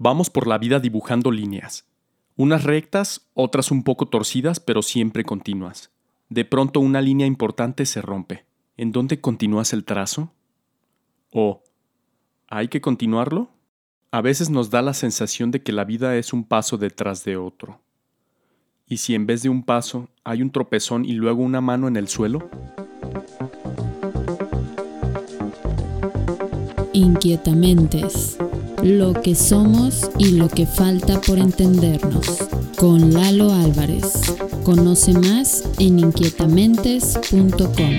Vamos por la vida dibujando líneas. Unas rectas, otras un poco torcidas, pero siempre continuas. De pronto una línea importante se rompe. ¿En dónde continúas el trazo? ¿O hay que continuarlo? A veces nos da la sensación de que la vida es un paso detrás de otro. ¿Y si en vez de un paso hay un tropezón y luego una mano en el suelo? Inquietamentes lo que somos y lo que falta por entendernos. Con Lalo Álvarez. Conoce más en inquietamentes.com.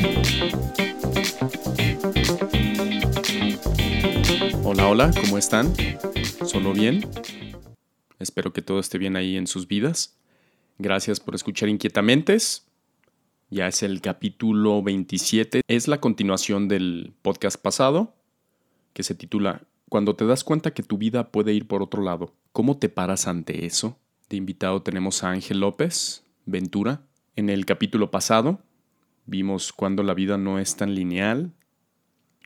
Hola, hola, ¿cómo están? ¿Solo bien? Espero que todo esté bien ahí en sus vidas. Gracias por escuchar Inquietamentes. Ya es el capítulo 27. Es la continuación del podcast pasado, que se titula cuando te das cuenta que tu vida puede ir por otro lado, ¿cómo te paras ante eso? De invitado tenemos a Ángel López, Ventura. En el capítulo pasado vimos cuando la vida no es tan lineal,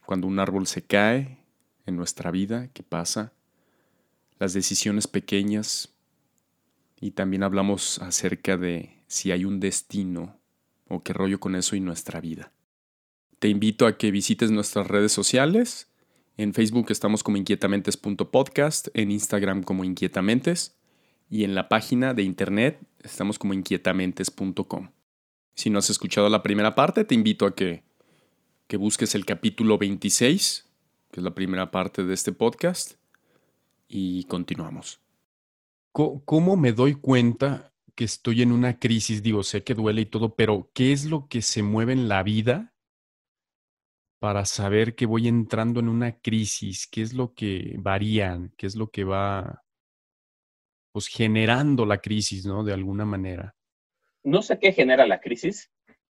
cuando un árbol se cae en nuestra vida, qué pasa, las decisiones pequeñas y también hablamos acerca de si hay un destino o qué rollo con eso y nuestra vida. Te invito a que visites nuestras redes sociales en Facebook estamos como inquietamentes.podcast, en Instagram como inquietamentes y en la página de internet estamos como inquietamentes.com. Si no has escuchado la primera parte, te invito a que, que busques el capítulo 26, que es la primera parte de este podcast, y continuamos. ¿Cómo me doy cuenta que estoy en una crisis? Digo, sé que duele y todo, pero ¿qué es lo que se mueve en la vida para saber que voy entrando en una crisis, qué es lo que varían, qué es lo que va pues generando la crisis, ¿no? De alguna manera. No sé qué genera la crisis,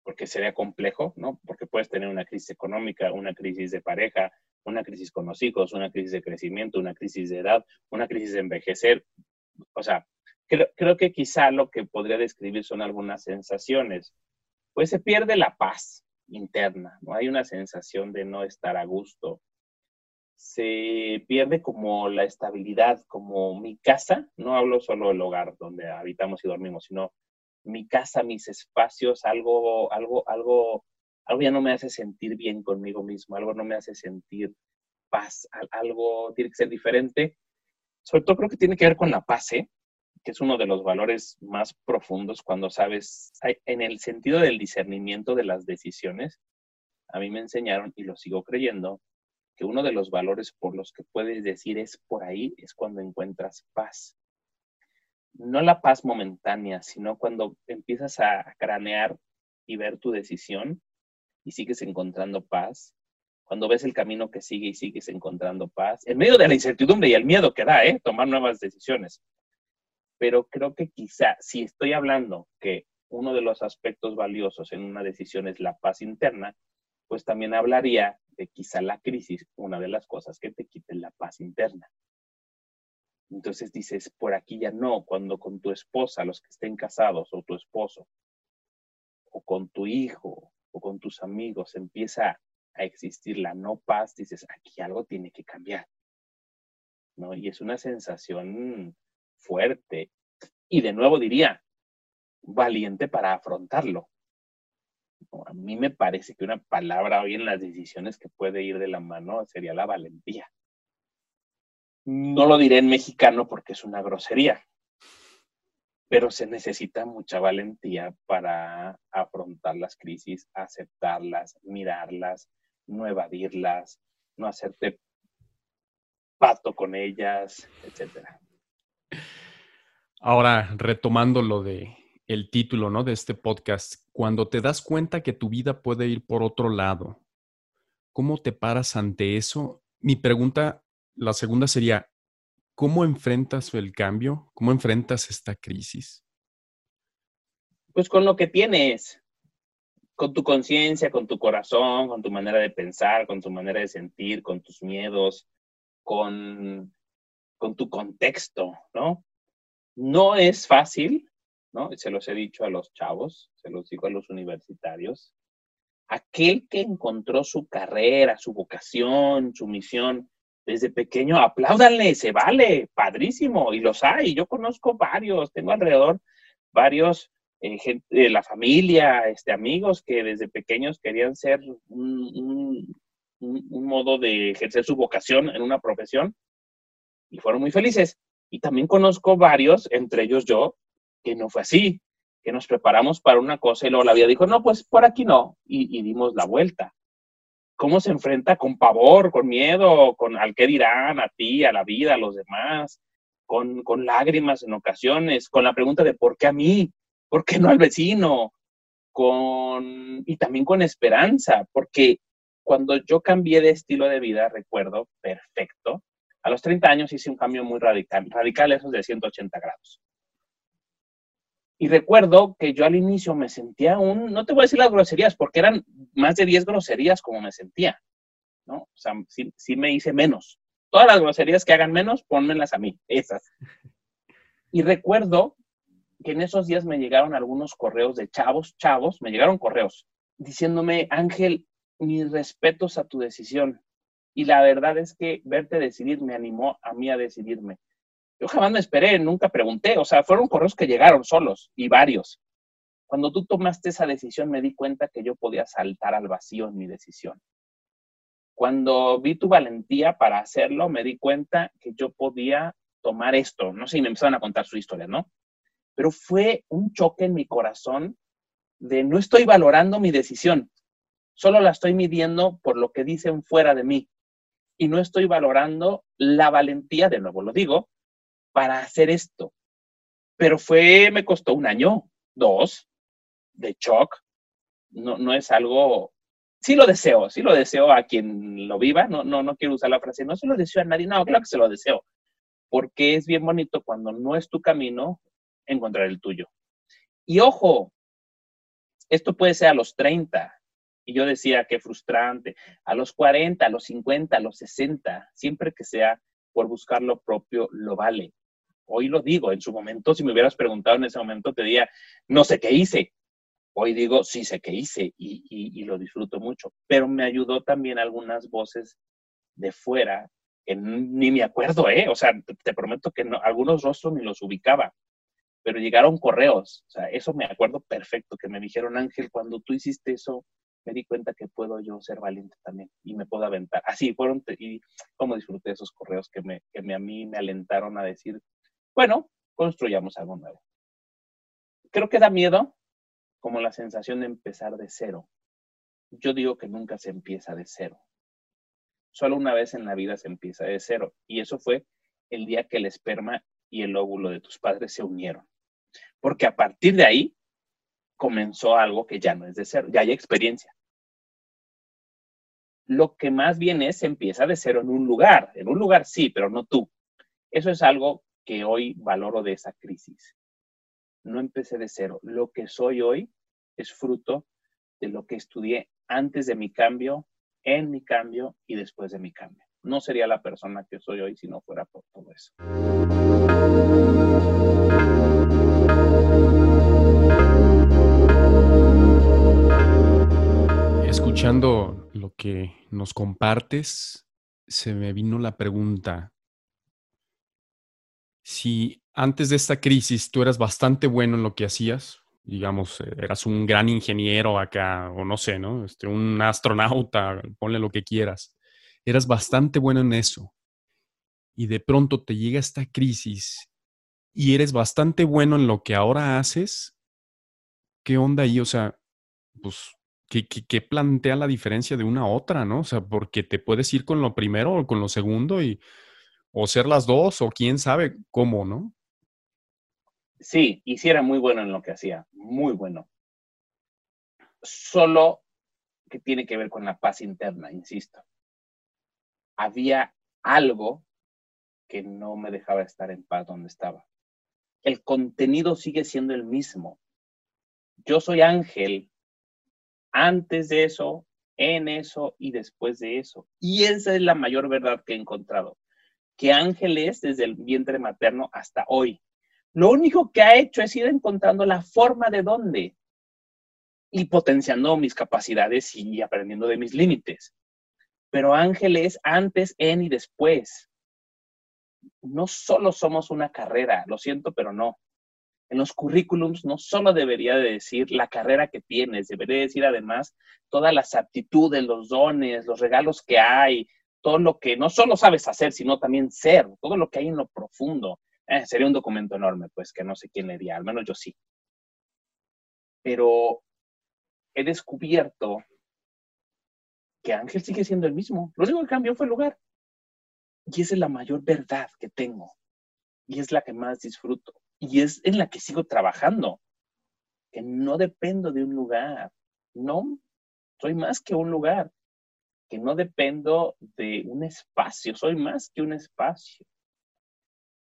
porque sería complejo, ¿no? Porque puedes tener una crisis económica, una crisis de pareja, una crisis con los hijos, una crisis de crecimiento, una crisis de edad, una crisis de envejecer. O sea, creo, creo que quizá lo que podría describir son algunas sensaciones. Pues se pierde la paz, interna, ¿no? Hay una sensación de no estar a gusto. Se pierde como la estabilidad, como mi casa, no hablo solo del hogar donde habitamos y dormimos, sino mi casa, mis espacios, algo, algo, algo, algo ya no me hace sentir bien conmigo mismo, algo no me hace sentir paz, algo tiene que ser diferente. Sobre todo creo que tiene que ver con la paz, ¿eh? Que es uno de los valores más profundos cuando sabes, en el sentido del discernimiento de las decisiones, a mí me enseñaron y lo sigo creyendo, que uno de los valores por los que puedes decir es por ahí es cuando encuentras paz. No la paz momentánea, sino cuando empiezas a cranear y ver tu decisión y sigues encontrando paz. Cuando ves el camino que sigue y sigues encontrando paz, en medio de la incertidumbre y el miedo que da, ¿eh? Tomar nuevas decisiones pero creo que quizá si estoy hablando que uno de los aspectos valiosos en una decisión es la paz interna, pues también hablaría de quizá la crisis, una de las cosas que te quite la paz interna. Entonces dices, por aquí ya no, cuando con tu esposa, los que estén casados, o tu esposo, o con tu hijo, o con tus amigos, empieza a existir la no paz, dices, aquí algo tiene que cambiar. ¿No? Y es una sensación fuerte y de nuevo diría, valiente para afrontarlo. A mí me parece que una palabra hoy en las decisiones que puede ir de la mano sería la valentía. No lo diré en mexicano porque es una grosería, pero se necesita mucha valentía para afrontar las crisis, aceptarlas, mirarlas, no evadirlas, no hacerte pato con ellas, etcétera. Ahora, retomando lo de el título, ¿no? De este podcast, cuando te das cuenta que tu vida puede ir por otro lado, ¿cómo te paras ante eso? Mi pregunta, la segunda sería, ¿cómo enfrentas el cambio? ¿Cómo enfrentas esta crisis? Pues con lo que tienes, con tu conciencia, con tu corazón, con tu manera de pensar, con tu manera de sentir, con tus miedos, con, con tu contexto, ¿no? No es fácil, ¿no? Se los he dicho a los chavos, se los digo a los universitarios. Aquel que encontró su carrera, su vocación, su misión desde pequeño, apláudanle, se vale, padrísimo, y los hay. Yo conozco varios, tengo alrededor varios eh, de la familia, este, amigos que desde pequeños querían ser un, modo de ejercer su vocación en una profesión y fueron muy felices. Y también conozco varios, entre ellos yo, que no fue así, que nos preparamos para una cosa y luego la vida dijo, no, pues por aquí no, y, y dimos la vuelta. ¿Cómo se enfrenta con pavor, con miedo, con al qué dirán, a ti, a la vida, a los demás, con, con lágrimas en ocasiones, con la pregunta de por qué a mí, ¿Por qué no al vecino? Con, y también con esperanza, porque cuando yo cambié de estilo de vida, recuerdo perfecto, a los 30 años hice un cambio muy radical, radical esos de 180 grados. Y recuerdo que yo al inicio me sentía un, no te voy a decir las groserías, porque eran más de 10 groserías como me sentía, ¿no? O sea, sí, sí me hice menos. Todas las groserías que hagan menos, pónmelas a mí, esas. Y recuerdo que en esos días me llegaron algunos correos de chavos, chavos, me llegaron correos diciéndome, Ángel, mis respetos a tu decisión. Y la verdad es que verte decidir me animó a mí a decidirme. Yo jamás me esperé, nunca pregunté, o sea, fueron correos que llegaron solos y varios. Cuando tú tomaste esa decisión me di cuenta que yo podía saltar al vacío en mi decisión. Cuando vi tu valentía para hacerlo, me di cuenta que yo podía tomar esto. No sé, y me empezaron a contar su historia, ¿no? pero fue un choque en mi corazón de no estoy valorando mi decisión, solo la estoy midiendo por lo que dicen fuera de mí y no estoy valorando la valentía, de nuevo lo digo, para hacer esto. Pero fue, me costó un año, dos, de shock. No, no es algo, sí lo deseo, sí lo deseo a quien lo viva, no, no, no quiero usar la frase, no se lo deseo a nadie, no, claro que se lo deseo, porque es bien bonito cuando no es tu camino, encontrar el tuyo. Y ojo, esto puede ser a los 30. Y yo decía, qué frustrante. A los 40, a los 50, a los 60, siempre que sea por buscar lo propio, lo vale. Hoy lo digo, en su momento, si me hubieras preguntado en ese momento, te diría, no sé qué hice. Hoy digo, sí sé qué hice y, y lo disfruto mucho. Pero me ayudó también algunas voces de fuera que ni me acuerdo, ¿eh? O sea, te, prometo que no, algunos rostros ni los ubicaba pero llegaron correos, o sea, eso me acuerdo perfecto, que me dijeron, Ángel, cuando tú hiciste eso, me di cuenta que puedo yo ser valiente también y me puedo aventar. Así fueron, y cómo disfruté esos correos que, me, que a mí me alentaron a decir, bueno, construyamos algo nuevo. Creo que da miedo como la sensación de empezar de cero. Yo digo que nunca se empieza de cero. Solo una vez en la vida se empieza de cero. Y eso fue el día que el esperma y el óvulo de tus padres se unieron porque a partir de ahí comenzó algo que ya no es de cero, ya hay experiencia. Lo que más bien es, empieza de cero en un lugar, en un lugar sí, pero no tú. Eso es algo que hoy valoro de esa crisis. No empecé de cero. Lo que soy hoy es fruto de lo que estudié antes de mi cambio, en mi cambio y después de mi cambio. No sería la persona que soy hoy si no fuera por todo eso. Escuchando lo que nos compartes, se me vino la pregunta, si antes de esta crisis tú eras bastante bueno en lo que hacías, digamos, eras un gran ingeniero acá, o no sé, ¿no? Este, un astronauta, ponle lo que quieras, eras bastante bueno en eso, y de pronto te llega esta crisis y eres bastante bueno en lo que ahora haces, ¿qué onda ahí? O sea, pues que, plantea la diferencia de una a otra, ¿no? O sea, porque te puedes ir con lo primero o con lo segundo y o ser las dos o quién sabe cómo, ¿no? Sí, y sí era muy bueno en lo que hacía, muy bueno. Solo que tiene que ver con la paz interna, insisto. Había algo que no me dejaba estar en paz donde estaba. El contenido sigue siendo el mismo. Yo soy ángel antes de eso, en eso y después de eso. Y esa es la mayor verdad que he encontrado, que Ángel es desde el vientre materno hasta hoy. Lo único que ha hecho es ir encontrando la forma de dónde y potenciando mis capacidades y aprendiendo de mis límites. pero ángel es antes, en y después. No solo somos una carrera, lo siento, pero no. En los currículums no solo debería de decir la carrera que tienes, debería decir además todas las aptitudes, los dones, los regalos que hay, todo lo que no solo sabes hacer, sino también ser, todo lo que hay en lo profundo. Eh, sería un documento enorme, pues que no sé quién leería, al menos yo sí. Pero he descubierto que Ángel sigue siendo el mismo. Lo único que cambió fue el lugar. Y esa es la mayor verdad que tengo. Y es la que más disfruto. Y es en la que sigo trabajando. Que no dependo de un lugar. No, soy más que un lugar. Que no dependo de un espacio. Soy más que un espacio.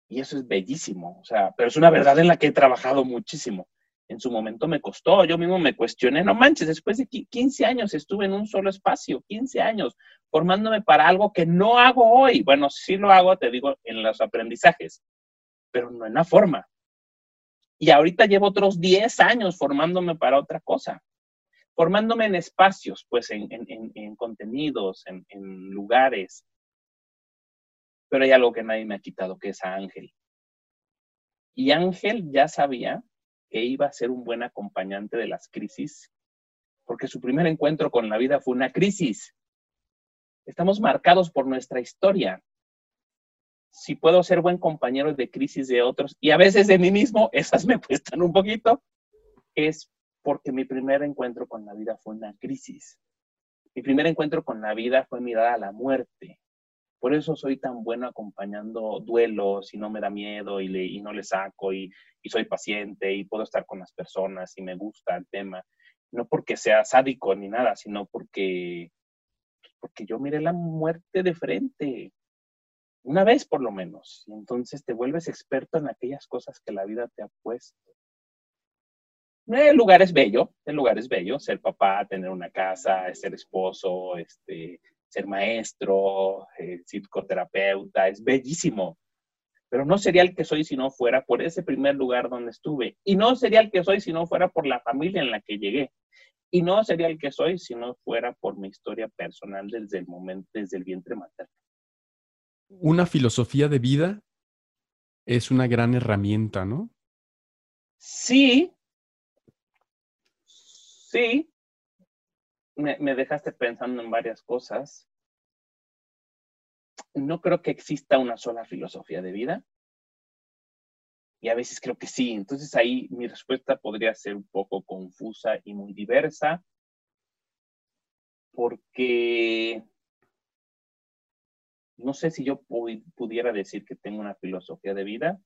Y eso es bellísimo. O sea, pero es una verdad en la que he trabajado muchísimo en su momento me costó, yo mismo me cuestioné, no manches, después de 15 años estuve en un solo espacio, 15 años, formándome para algo que no hago hoy. Bueno, sí lo hago, te digo, en los aprendizajes, pero no en la forma. Y ahorita llevo otros 10 años formándome para otra cosa, formándome en espacios, pues en, en contenidos, en, lugares. Pero hay algo que nadie me ha quitado, que es a Ángel. Y Ángel ya sabía que iba a ser un buen acompañante de las crisis, porque su primer encuentro con la vida fue una crisis. Estamos marcados por nuestra historia. Si puedo ser buen compañero de crisis de otros y a veces de mí mismo, esas me cuestan un poquito, es porque mi primer encuentro con la vida fue una crisis. Mi primer encuentro con la vida fue mirar a la muerte. Por eso soy tan bueno acompañando duelos y no me da miedo y, no le saco y, y, soy paciente y puedo estar con las personas y me gusta el tema. No porque sea sádico ni nada, sino porque, porque yo miré la muerte de frente, una vez por lo menos. Y entonces te vuelves experto en aquellas cosas que la vida te ha puesto. El lugar es bello, el lugar es bello, ser papá, tener una casa, ser esposo, este, ser maestro, eh, psicoterapeuta, es bellísimo. Pero no sería el que soy si no fuera por ese primer lugar donde estuve. Y no sería el que soy si no fuera por la familia en la que llegué. Y no sería el que soy si no fuera por mi historia personal desde el momento, desde el vientre materno. Una filosofía de vida es una gran herramienta, ¿no? Sí. Sí, me, dejaste pensando en varias cosas. No creo que exista una sola filosofía de vida. Y a veces creo que sí. Entonces ahí mi respuesta podría ser un poco confusa y muy diversa. Porque no sé si yo pudiera decir que tengo una filosofía de vida.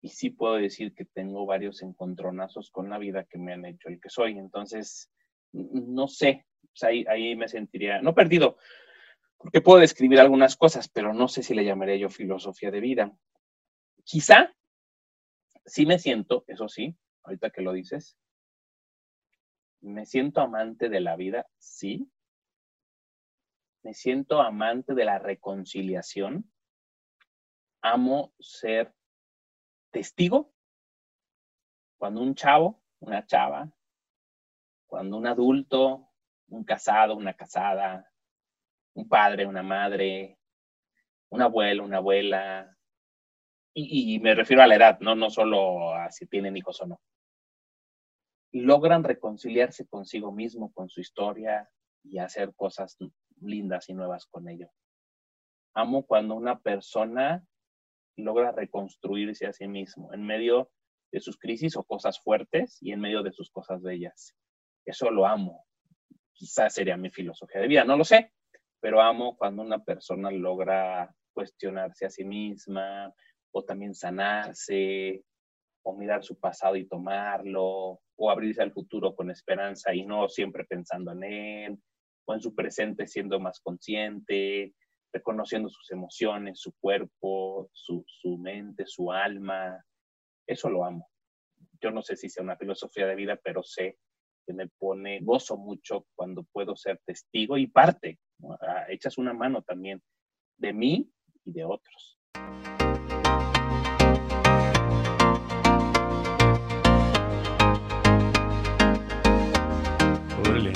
Y sí puedo decir que tengo varios encontronazos con la vida que me han hecho el que soy. Entonces, no sé, ahí, me sentiría, no perdido, porque puedo describir algunas cosas, pero no sé si le llamaría yo filosofía de vida. Quizá sí me siento, eso sí, ahorita que lo dices, me siento amante de la vida, sí. Me siento amante de la reconciliación. Amo ser testigo. Cuando un chavo, una chava, cuando un adulto, un casado, una casada, un padre, una madre, un abuelo, una abuela, y, me refiero a la edad, no, no solo a si tienen hijos o no, logran reconciliarse consigo mismo, con su historia y hacer cosas lindas y nuevas con ello. Amo cuando una persona logra reconstruirse a sí mismo en medio de sus crisis o cosas fuertes y en medio de sus cosas bellas. Eso lo amo. Quizás sería mi filosofía de vida, no lo sé, pero amo cuando una persona logra cuestionarse a sí misma o también sanarse o mirar su pasado y tomarlo o abrirse al futuro con esperanza y no siempre pensando en él o en su presente siendo más consciente, reconociendo sus emociones, su cuerpo, su, su mente, su alma. Eso lo amo. Yo no sé si sea una filosofía de vida, pero sé que me pone, gozo mucho cuando puedo ser testigo y parte, ah, echas una mano también de mí y de otros.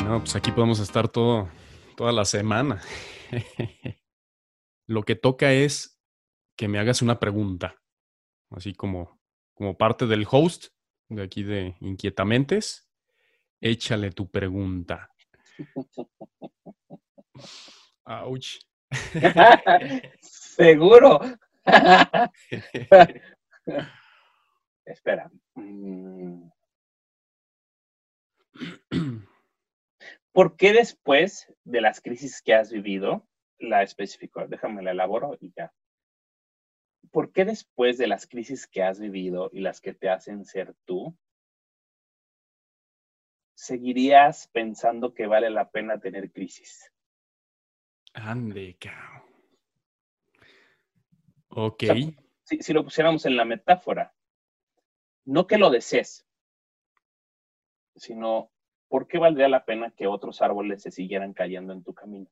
No, pues aquí podemos estar todo, toda la semana. Lo que toca es que me hagas una pregunta, así como, como parte del host de aquí de Inquietamentes. Échale tu pregunta. Ouch. Seguro. Espera. ¿Por qué después de las crisis que has vivido, la especifico, déjame la elaboro y ya. ¿Por qué después de las crisis que has vivido y las que te hacen ser tú, seguirías pensando que vale la pena tener crisis? Ande, cao. Ok. si, si, lo pusiéramos en la metáfora, no que lo desees, sino ¿por qué valdría la pena que otros árboles se siguieran cayendo en tu camino?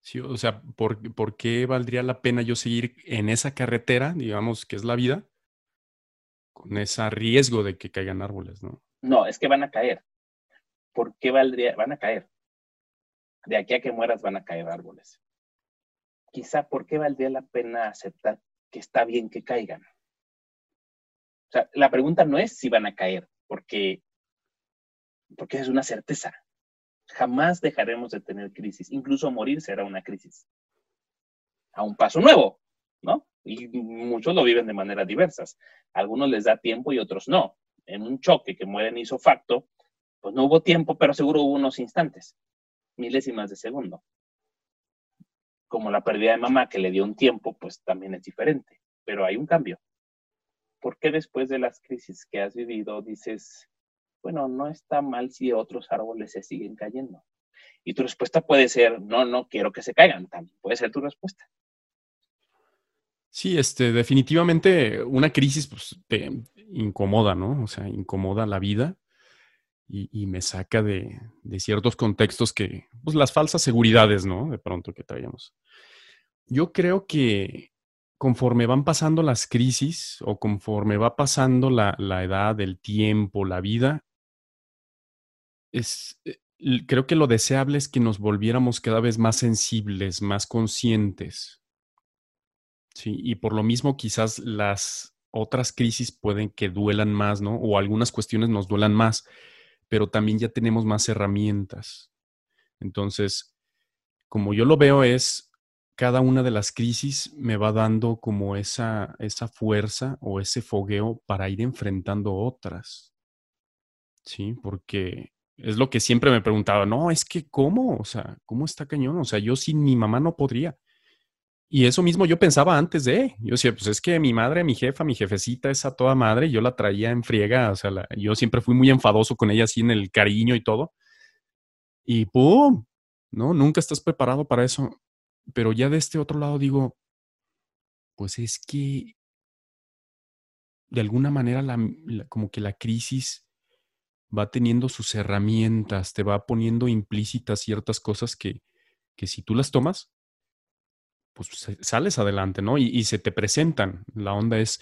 Sí, o sea, ¿por, qué valdría la pena yo seguir en esa carretera, digamos, que es la vida, con ese riesgo de que caigan árboles, no? No, es que van a caer. ¿Por qué valdría? Van a caer. De aquí a que mueras van a caer árboles. Quizá, ¿por qué valdría la pena aceptar que está bien que caigan? O sea, la pregunta no es si van a caer, porque porque es una certeza. Jamás dejaremos de tener crisis. Incluso morir será una crisis. A un paso nuevo, ¿no? Y muchos lo viven de maneras diversas. algunos les da tiempo y otros no. En un choque que mueren hizo facto, pues no hubo tiempo, pero seguro hubo unos instantes, milésimas de segundo. Como la pérdida de mamá que le dio un tiempo, pues también es diferente, pero hay un cambio. ¿Por qué después de las crisis que has vivido dices, bueno, no está mal si otros árboles se siguen cayendo. Y tu respuesta puede ser, no, no quiero que se caigan, también puede ser tu respuesta. Sí, este, definitivamente una crisis pues, te incomoda, ¿no? O sea, incomoda la vida y, me saca de, de, ciertos contextos que, pues las falsas seguridades, ¿no? De pronto que traíamos. Yo creo que conforme van pasando las crisis o conforme va pasando la, la edad, el tiempo, la vida, eh, creo que lo deseable es que nos volviéramos cada vez más sensibles, más conscientes. Sí, y por lo mismo quizás las otras crisis pueden que duelan más, ¿no? O algunas cuestiones nos duelan más, pero también ya tenemos más herramientas. Entonces, como yo lo veo es, cada una de las crisis me va dando como esa, esa fuerza o ese fogueo para ir enfrentando otras. Sí, porque es lo que siempre me preguntaba, no, es que ¿cómo? O sea, ¿cómo está cañón? O sea, yo sin mi mamá no podría. Y eso mismo yo pensaba antes de, yo decía, pues es que mi madre, mi jefa, mi jefecita es a toda madre, yo la traía en friega, o sea, yo siempre fui muy enfadoso con ella así en el cariño y todo. Y ¡pum! No, nunca estás preparado para eso. Pero ya de este otro lado digo, pues es que de alguna manera como que la crisis va teniendo sus herramientas, te va poniendo implícitas ciertas cosas que, que si tú las tomas, pues sales adelante, ¿no? Y, se te presentan. La onda es,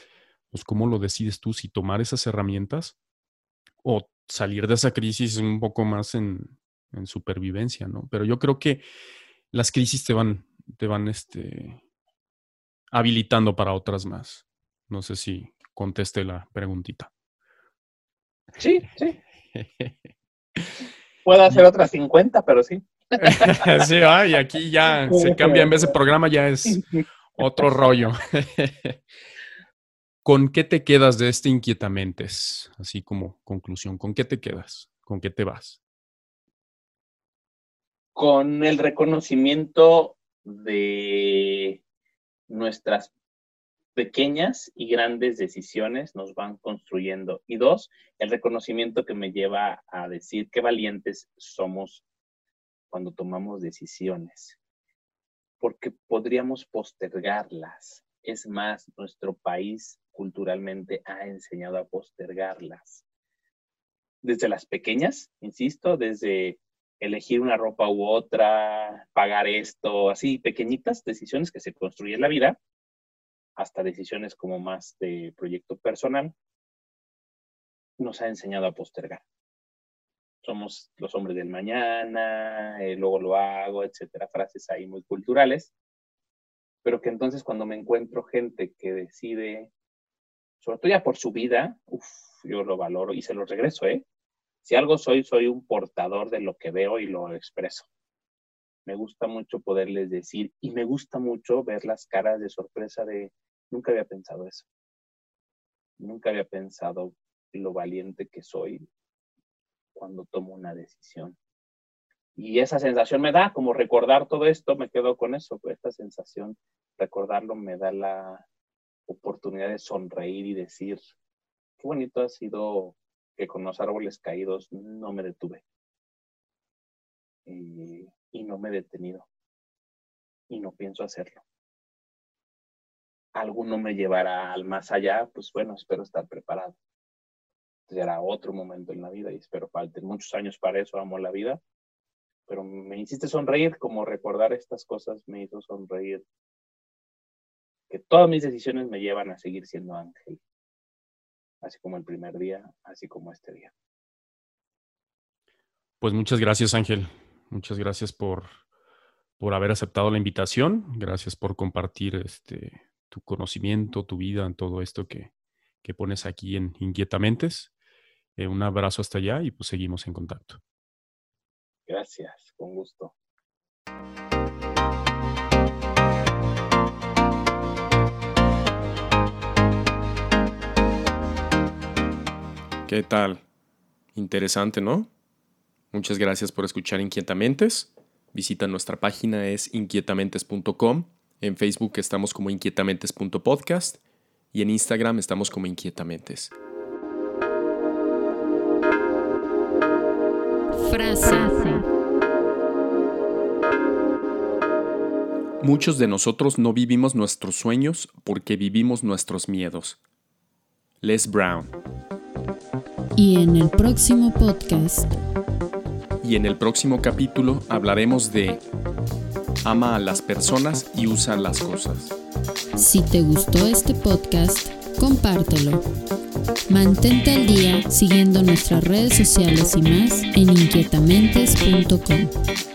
pues, ¿cómo lo decides tú? Si tomar esas herramientas o salir de esa crisis un poco más en, en supervivencia, ¿no? Pero yo creo que las crisis te van, te van, este, habilitando para otras más. No sé si conteste la preguntita. Sí, sí. Puedo hacer otras 50, pero sí. sí, y aquí ya se cambia, en vez de programa ya es otro rollo. ¿Con qué te quedas de este Inquietamentes? Así como conclusión, ¿con qué te quedas? ¿Con qué te vas? Con el reconocimiento de nuestras pequeñas y grandes decisiones nos van construyendo. Y dos, el reconocimiento que me lleva a decir qué valientes somos cuando tomamos decisiones, porque podríamos postergarlas. Es más, nuestro país culturalmente ha enseñado a postergarlas. Desde las pequeñas, insisto, desde elegir una ropa u otra, pagar esto, así pequeñitas decisiones que se construyen la vida, hasta decisiones como más de proyecto personal, nos ha enseñado a postergar. somos los hombres del mañana, eh, luego lo hago, etcétera, frases ahí muy culturales, pero que entonces cuando me encuentro gente que decide, sobre todo ya por su vida, uf, yo lo valoro y se lo regreso, ¿eh? Si algo soy, soy un portador de lo que veo y lo expreso. Me gusta mucho poderles decir y me gusta mucho ver las caras de sorpresa de, nunca había pensado eso. Nunca había pensado lo valiente que soy cuando tomo una decisión. Y esa sensación me da, como recordar todo esto, me quedo con eso, esta sensación, recordarlo me da la oportunidad de sonreír y decir, qué bonito ha sido que con los árboles caídos no me detuve. Y, y no me he detenido. Y no pienso hacerlo. Alguno me llevará al más allá, pues bueno, espero estar preparado será otro momento en la vida y espero falten muchos años para eso, amo la vida. Pero me hiciste sonreír, como recordar estas cosas me hizo sonreír. Que todas mis decisiones me llevan a seguir siendo ángel. Así como el primer día, así como este día. Pues muchas gracias, Ángel. Muchas gracias por, por haber aceptado la invitación. Gracias por compartir este, tu conocimiento, tu vida en todo esto que, que pones aquí en Inquietamentes. Eh, un abrazo hasta allá y pues seguimos en contacto. Gracias, con gusto. ¿Qué tal? Interesante, ¿no? Muchas gracias por escuchar Inquietamentes. Visita nuestra página es inquietamentes.com. En Facebook estamos como inquietamentes.podcast y en Instagram estamos como Inquietamentes. Frase. Muchos de nosotros no vivimos nuestros sueños porque vivimos nuestros miedos. Les Brown. Y en el próximo podcast. Y en el próximo capítulo hablaremos de ama a las personas y usa las cosas. Si te gustó este podcast, compártelo. Mantente al día siguiendo nuestras redes sociales y más en inquietamentes.com.